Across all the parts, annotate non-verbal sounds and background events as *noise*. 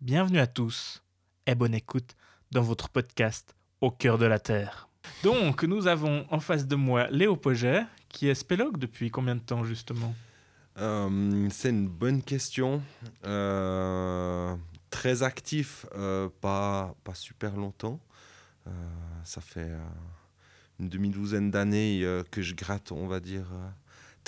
bienvenue à tous et bonne écoute dans votre podcast Au cœur de la Terre. Donc, nous avons en face de moi Léo Poget, qui est spélogue depuis combien de temps justement? Euh, c'est une bonne question. Euh, très actif, euh, pas, pas super longtemps. Ça fait une demi-douzaine d'années que je gratte, on va dire,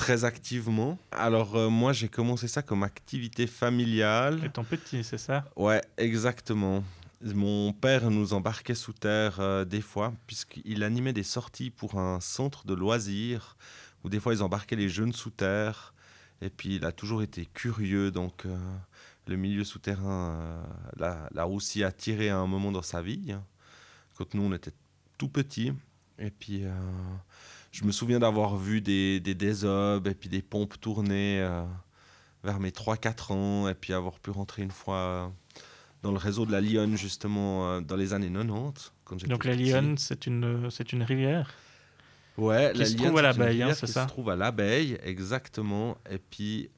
très activement. Alors euh, moi, j'ai commencé ça comme activité familiale. Étant petit, c'est ça? Ouais, exactement. Mon père nous embarquait sous terre euh, des fois, puisqu'il animait des sorties pour un centre de loisirs, où des fois ils embarquaient les jeunes sous terre. Et puis il a toujours été curieux, donc euh, le milieu souterrain l'a aussi attiré à un moment dans sa vie, hein, quand nous on était tout petits. Et puis je me souviens d'avoir vu des, des désobes et puis des pompes tourner euh, vers mes 3-4 ans, et puis avoir pu rentrer une fois euh, dans le réseau de la Lyonne, justement, euh, dans les années 90. Quand j'étais Donc la. Lyonne, c'est une, c'est une rivière Ouais, Qui la se trouve à l'abeille, hein, c'est qui ça se trouve à l'abeille, exactement. Et puis,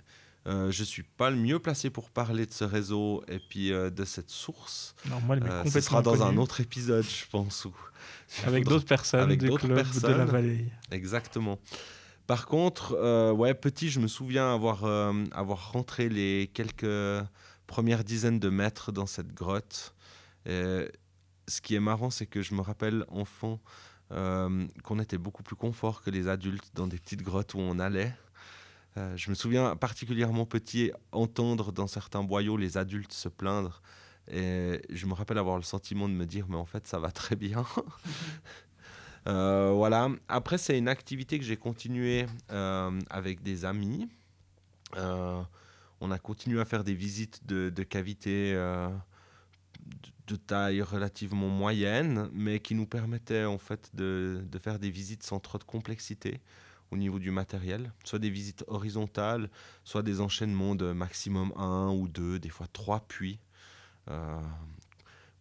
euh, je suis pas le mieux placé pour parler de ce réseau et puis euh, de cette source. Non, moi, Euh, ce sera dans un autre épisode, je pense. où- Avec d'autres personnes avec du d'autres club de la personnes. vallée. Exactement. Par contre, ouais, petit, je me souviens avoir, avoir rentré les quelques premières dizaines de mètres dans cette grotte. Et ce qui est marrant, c'est que je me rappelle, enfant, qu'on était beaucoup plus confort que les adultes dans des petites grottes où on allait. Euh, je me souviens particulièrement petit entendre dans certains boyaux les adultes se plaindre. Et je me rappelle avoir le sentiment de me dire, mais en fait, ça va très bien. *laughs* Euh, voilà. Après, c'est une activité que j'ai continuée euh, avec des amis. On a continué à faire des visites de, cavités de, taille relativement moyenne, mais qui nous permettaient en fait de faire des visites sans trop de complexité au niveau du matériel, soit des visites horizontales, soit des enchaînements de maximum un ou deux, des fois trois puits. euh,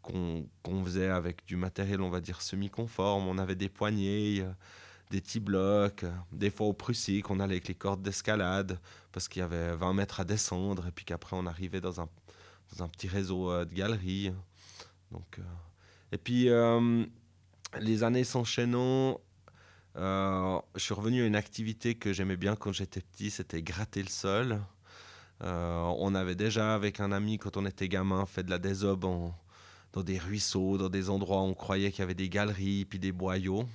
qu'on faisait avec du matériel, on va dire, semi-conforme. On avait des poignées, euh, des petits blocs, euh, des fois au Prussique, on allait avec les cordes d'escalade parce qu'il y avait 20 mètres à descendre et puis qu'après on arrivait dans un, dans un petit réseau euh, de galeries. Donc, Et puis, les années s'enchaînant, euh, je suis revenu à une activité que j'aimais bien quand j'étais petit, c'était gratter le sol. Euh, on avait déjà, avec un ami, quand on était gamin, fait de la désobe dans des ruisseaux, dans des endroits où on croyait qu'il y avait des galeries, puis des boyaux.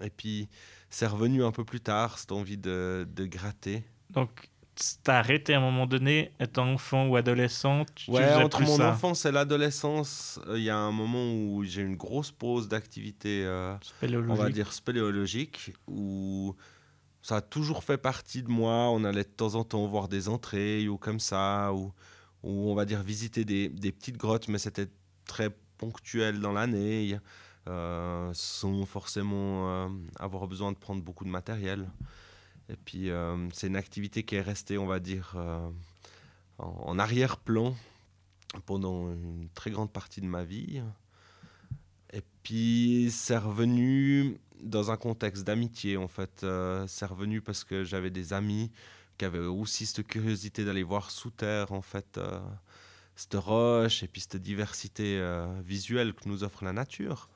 Et puis, c'est revenu un peu plus tard, cette envie de, de gratter. Donc, t'as arrêté à un moment donné, étant enfant ou adolescent, tu, Ouais, entre plus mon ça. enfance et l'adolescence, euh, il y a un moment où j'ai une grosse pause d'activité, euh, on va dire spéléologique, où ça a toujours fait partie de moi. On allait de temps en temps voir des entrées ou comme ça, ou, ou on va dire visiter des, des petites grottes, mais c'était très ponctuel dans l'année, euh, sans forcément euh, avoir besoin de prendre beaucoup de matériel. Et puis, euh, c'est une activité qui est restée, on va dire, euh, en, arrière-plan pendant une très grande partie de ma vie. Et puis, c'est revenu dans un contexte d'amitié, en fait. Euh, c'est revenu parce que j'avais des amis qui avaient aussi cette curiosité d'aller voir sous terre, en fait, cette roche et puis cette diversité visuelle que nous offre la nature.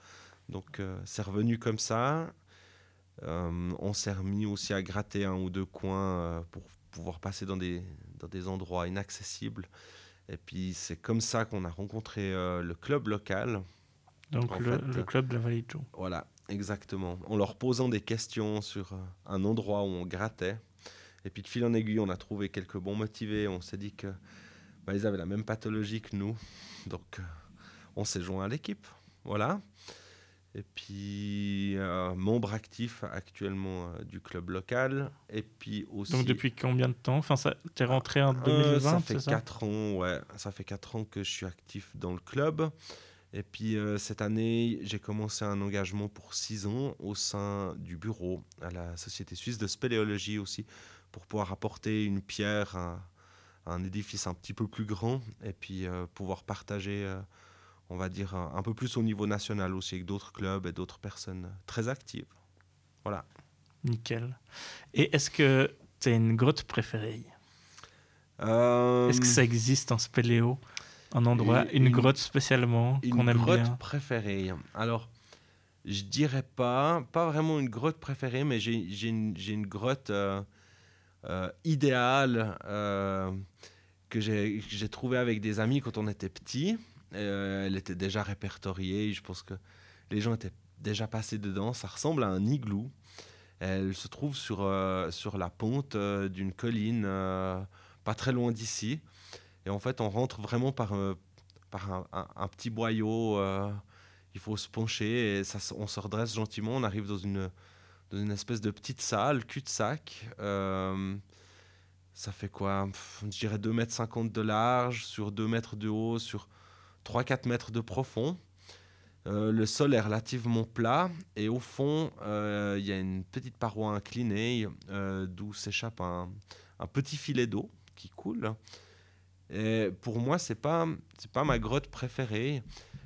Donc, c'est revenu comme ça. Euh, on s'est remis aussi à gratter un ou deux coins euh, pour pouvoir passer dans des, dans des endroits inaccessibles. Et puis, c'est comme ça qu'on a rencontré euh, le club local. Donc, le, fait, le club de la vallée de Joux. Voilà, exactement. En leur posant des questions sur euh, un endroit où on grattait. Et puis de fil en aiguille, on a trouvé quelques bons motivés. On s'est dit que bah, ils avaient la même pathologie que nous. Donc euh, on s'est joint à l'équipe. Voilà. Et puis euh, membre actif actuellement euh, du club local. Et puis aussi. Donc, depuis combien de temps? Enfin, ça, t'es rentré en Euh, 2020, ça fait c'est ça? 4 ans, ouais. Ça fait 4 ans que je suis actif dans le club. Et puis euh, cette année, j'ai commencé un engagement pour 6 ans au sein du bureau à la Société suisse de spéléologie aussi, pour pouvoir apporter une pierre à, à un édifice un petit peu plus grand et puis euh, pouvoir partager, euh, on va dire, un, peu plus au niveau national aussi avec d'autres clubs et d'autres personnes très actives. Voilà. Nickel. Et est-ce que tu as une grotte préférée? Euh, Est-ce que ça existe en spéléo Un endroit, une, une- grotte spécialement Une qu'on aime grotte bien? préférée. Alors, je dirais pas, pas vraiment une grotte préférée, mais j'ai une, une grotte euh, euh, idéale que j'ai trouvée avec des amis quand on était petits. Euh, elle était déjà répertoriée. Je pense que les gens étaient déjà passés dedans. Ça ressemble à un igloo. Elle se trouve sur, euh, sur la ponte euh, d'une colline, pas très loin d'ici. Et en fait, on rentre vraiment par, par un, petit boyau. il faut se pencher et on se redresse gentiment. On arrive dans une, dans une espèce de petite salle, cul-de-sac. Ça fait quoi? Je dirais 2,50 m de large, sur 2 mètres de haut, sur 3-4 mètres de profond. Euh, le sol est relativement plat et au fond, euh, il y a une petite paroi inclinée euh, d'où s'échappe un, un petit filet d'eau qui coule. Et pour moi, c'est pas pas ma grotte préférée,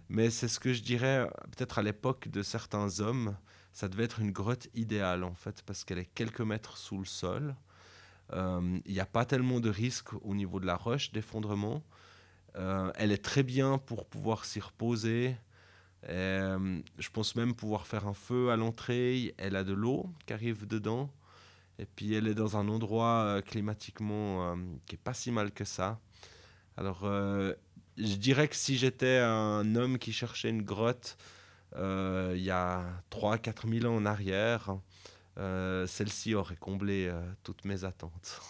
mais c'est ce que je dirais peut-être à l'époque de certains hommes. Ça devait être une grotte idéale en fait parce qu'elle est quelques mètres sous le sol. Il n'y a pas tellement de risques au niveau de la roche d'effondrement. Euh, elle est très bien pour pouvoir s'y reposer. Euh, je pense même pouvoir faire un feu à l'entrée. Elle a de l'eau qui arrive dedans. Et puis elle est dans un endroit euh, climatiquement qui est pas si mal que ça. Alors je dirais que si j'étais un homme qui cherchait une grotte il y a 3-4 000 ans en arrière, celle-ci aurait comblé toutes mes attentes.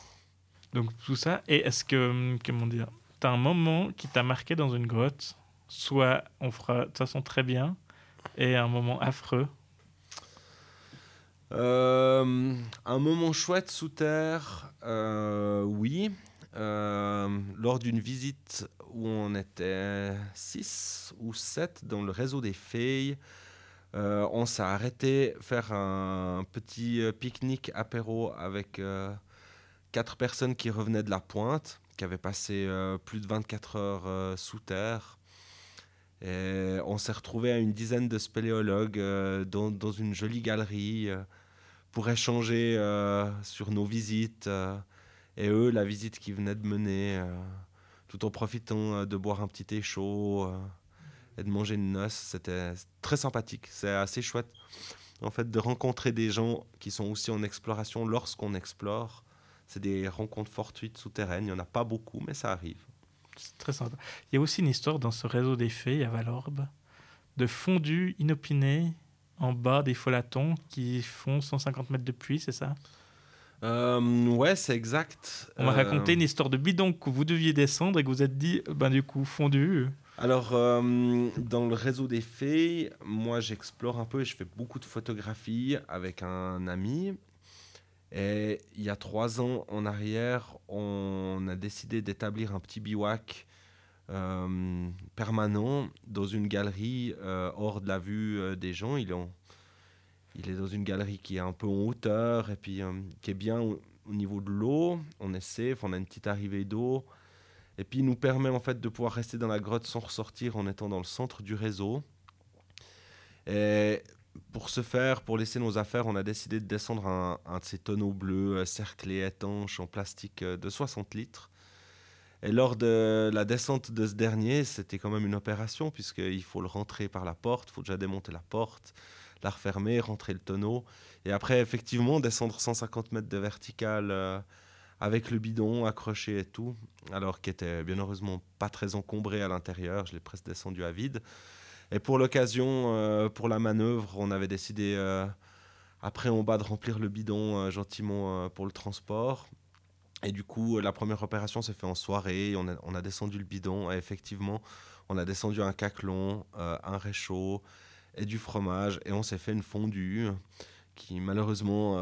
Donc tout ça. Et est-ce que, hum, comment dire, un moment qui t'a marqué dans une grotte Soit on fera de toute façon très bien, et un moment affreux. Euh, un moment chouette sous terre, euh, oui. Euh, lors d'une visite où on était 6 ou 7 dans le réseau des filles, on s'est arrêté faire un petit pique-nique apéro avec quatre personnes qui revenaient de la pointe, qui avaient passé euh, plus de 24 heures euh, sous terre. Et on s'est retrouvé à une dizaine de spéléologues euh, dans, dans une jolie galerie pour échanger sur nos visites et eux, la visite qu'ils venaient de mener, tout en profitant de boire un petit thé chaud et de manger une noce. C'était très sympathique. C'est assez chouette, en fait, de rencontrer des gens qui sont aussi en exploration lorsqu'on explore. C'est des rencontres fortuites souterraines. Il n'y en a pas beaucoup, mais ça arrive. C'est très sympa. Il y a aussi une histoire dans ce réseau des fées à Valorbe de fondus inopinés en bas des folatons qui font 150 mètres de puits, c'est ça? Euh, ouais, c'est exact. On m'a Euh, raconté une histoire de bidon que vous deviez descendre et que vous êtes dit, ben du coup, fondu. Alors, euh, dans le réseau des fées, moi j'explore un peu et je fais beaucoup de photographies avec un ami. Et il y a trois ans en arrière, on a décidé d'établir un petit bivouac euh, permanent dans une galerie euh, hors de la vue euh, des gens. Il est, dans une galerie qui est un peu en hauteur et puis qui est bien au, au niveau de l'eau. On est safe, on a une petite arrivée d'eau. Et puis il nous permet en fait de pouvoir rester dans la grotte sans ressortir en étant dans le centre du réseau. Et pour ce faire, pour laisser nos affaires, on a décidé de descendre un, un de ces tonneaux bleus euh, cerclés, étanches, en plastique euh, de 60 litres. Et lors de la descente de ce dernier, c'était quand même une opération, puisqu'il faut le rentrer par la porte, il faut déjà démonter la porte, la refermer, rentrer le tonneau. Et après, effectivement, descendre 150 mètres de vertical euh, avec le bidon accroché et tout, alors qu'il était bien heureusement pas très encombré à l'intérieur, je l'ai presque descendu à vide. Et pour l'occasion, euh, pour la manœuvre, on avait décidé euh, après en bas de remplir le bidon euh, gentiment pour le transport. Et du coup, la première opération s'est faite en soirée. On a, descendu le bidon et effectivement, on a descendu un caclon, un réchaud et du fromage. Et on s'est fait une fondue qui malheureusement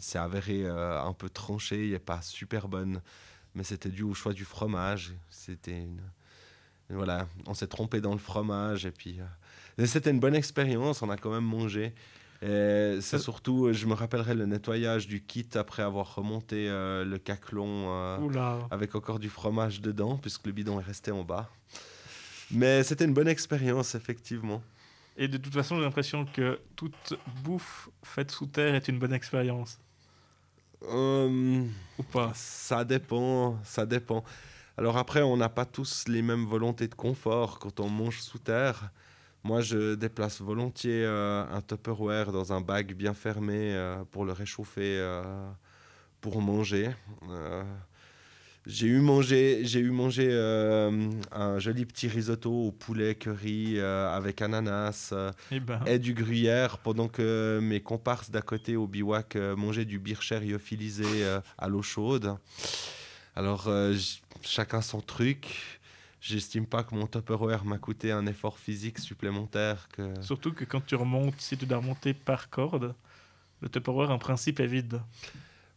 s'est avérée un peu tranchée et pas super bonne. Mais c'était dû au choix du fromage. C'était une... Voilà, on s'est trompé dans le fromage et puis euh, c'était une bonne expérience. On a quand même mangé. Et c'est Euh. surtout, je me rappellerai le nettoyage du kit après avoir remonté euh, le caclon euh, avec encore du fromage dedans, puisque le bidon est resté en bas. Mais c'était une bonne expérience, effectivement. Et de toute façon, j'ai l'impression que toute bouffe faite sous terre est une bonne expérience. Euh, Ou pas? ça dépend, ça dépend. Alors après, on n'a pas tous les mêmes volontés de confort quand on mange sous terre. Moi, je déplace volontiers euh, un Tupperware dans un bac bien fermé euh, pour le réchauffer euh, pour manger. j'ai eu mangé, j'ai eu mangé un joli petit risotto au poulet curry avec ananas Eh ben, et du gruyère pendant que mes comparses d'à côté au bivouac mangeaient du bircher lyophilisé à l'eau chaude. Alors, chacun son truc. J'estime pas que mon Tupperware m'a coûté un effort physique supplémentaire que... Surtout que quand tu remontes, si tu dois remonter par corde, le Tupperware en principe est vide.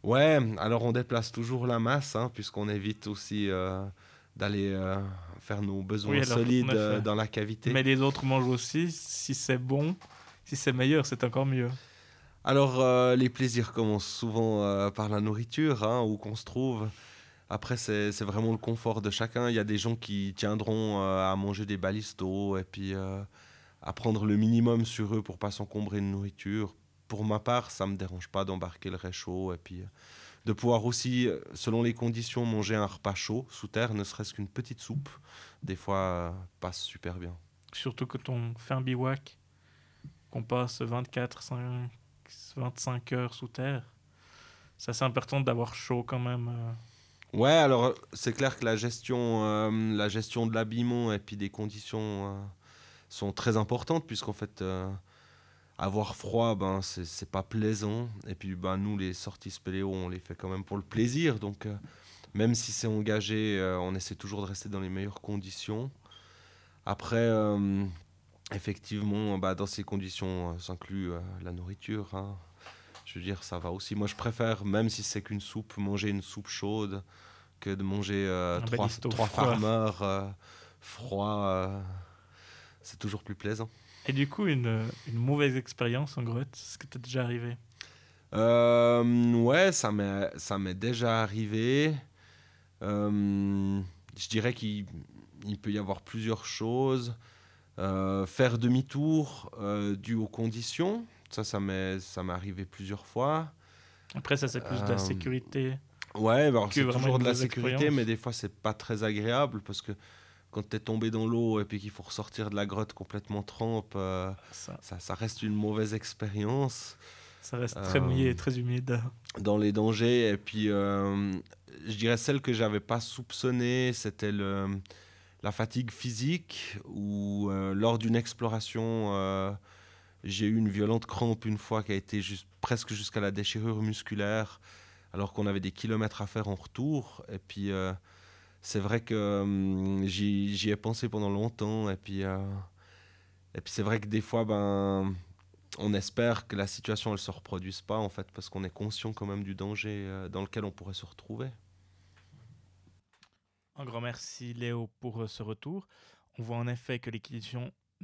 Ouais, alors on déplace toujours la masse, hein, puisqu'on évite aussi euh, d'aller euh, faire nos besoins Oui, solides euh, dans la cavité. Mais les autres mangent aussi. Si c'est bon, si c'est meilleur, c'est encore mieux. Alors, les plaisirs commencent souvent par la nourriture, hein, où qu'on se trouve. Après, c'est vraiment le confort de chacun. Il y a des gens qui tiendront euh, à manger des balistos et puis euh, à prendre le minimum sur eux pour pas s'encombrer de nourriture. Pour ma part, ça me dérange pas d'embarquer le réchaud et puis euh, de pouvoir aussi, selon les conditions, manger un repas chaud sous terre, ne serait-ce qu'une petite soupe. Des fois, passe super bien. Surtout quand on fait un bivouac, qu'on passe 24, 5, 25 heures sous terre. C'est assez important d'avoir chaud quand même. Ouais, alors euh, c'est clair que la gestion, euh, la gestion de l'habillement et puis des conditions euh, sont très importantes puisqu'en fait avoir froid, ben c'est pas plaisant. Et puis ben nous les sorties spéléo, on les fait quand même pour le plaisir. Donc même si c'est engagé, on essaie toujours de rester dans les meilleures conditions. Après, effectivement, bah, dans ces conditions s'inclut la nourriture. hein. Je veux dire, ça va aussi. Moi, je préfère, même si c'est qu'une soupe, manger une soupe chaude que de manger euh, trois, trois farmers euh, froids. euh, c'est toujours plus plaisant. Et du coup, une, une mauvaise expérience en grotte, ce que t'es déjà arrivé? Euh, ouais, ça m'est, déjà arrivé. Euh, je dirais qu'il il peut y avoir plusieurs choses. Euh, faire demi-tour euh, dû aux conditions, ça, ça m'est, arrivé plusieurs fois. Après, ça, c'est plus de la Euh, sécurité. Ouais, bah alors c'est toujours de la sécurité, expérience. mais des fois c'est pas très agréable parce que quand t'es tombé dans l'eau et puis qu'il faut ressortir de la grotte complètement trempe, euh, Ça, ça, ça reste une mauvaise expérience. ça reste très Euh, mouillé et très humide. dans les dangers. Et puis, euh, je dirais celle que j'avais pas soupçonnée, c'était la fatigue physique, euh, lors d'une exploration, j'ai eu une violente crampe une fois qui a été juste, presque jusqu'à la déchirure musculaire, alors qu'on avait des kilomètres à faire en retour. Et puis, euh, c'est vrai que hum, j'y ai pensé pendant longtemps. Et puis, euh, puis c'est vrai que des fois, ben on espère que la situation elle se reproduise pas en fait parce qu'on est conscient quand même du danger euh, dans lequel on pourrait se retrouver. Un grand merci Léo pour ce retour. On voit en effet que les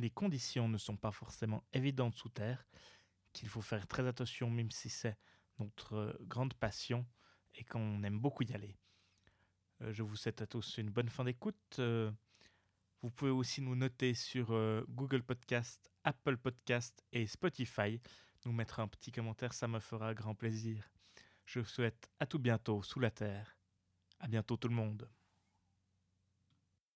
les conditions ne sont pas forcément évidentes sous terre, qu'il faut faire très attention même si c'est notre euh, grande passion et qu'on aime beaucoup y aller. Euh, je vous souhaite à tous une bonne fin d'écoute. Euh, vous pouvez aussi nous noter sur Google Podcast, Apple Podcast et Spotify. Nous mettre un petit commentaire, ça me fera grand plaisir. Je vous souhaite à tout bientôt sous la terre. À bientôt tout le monde.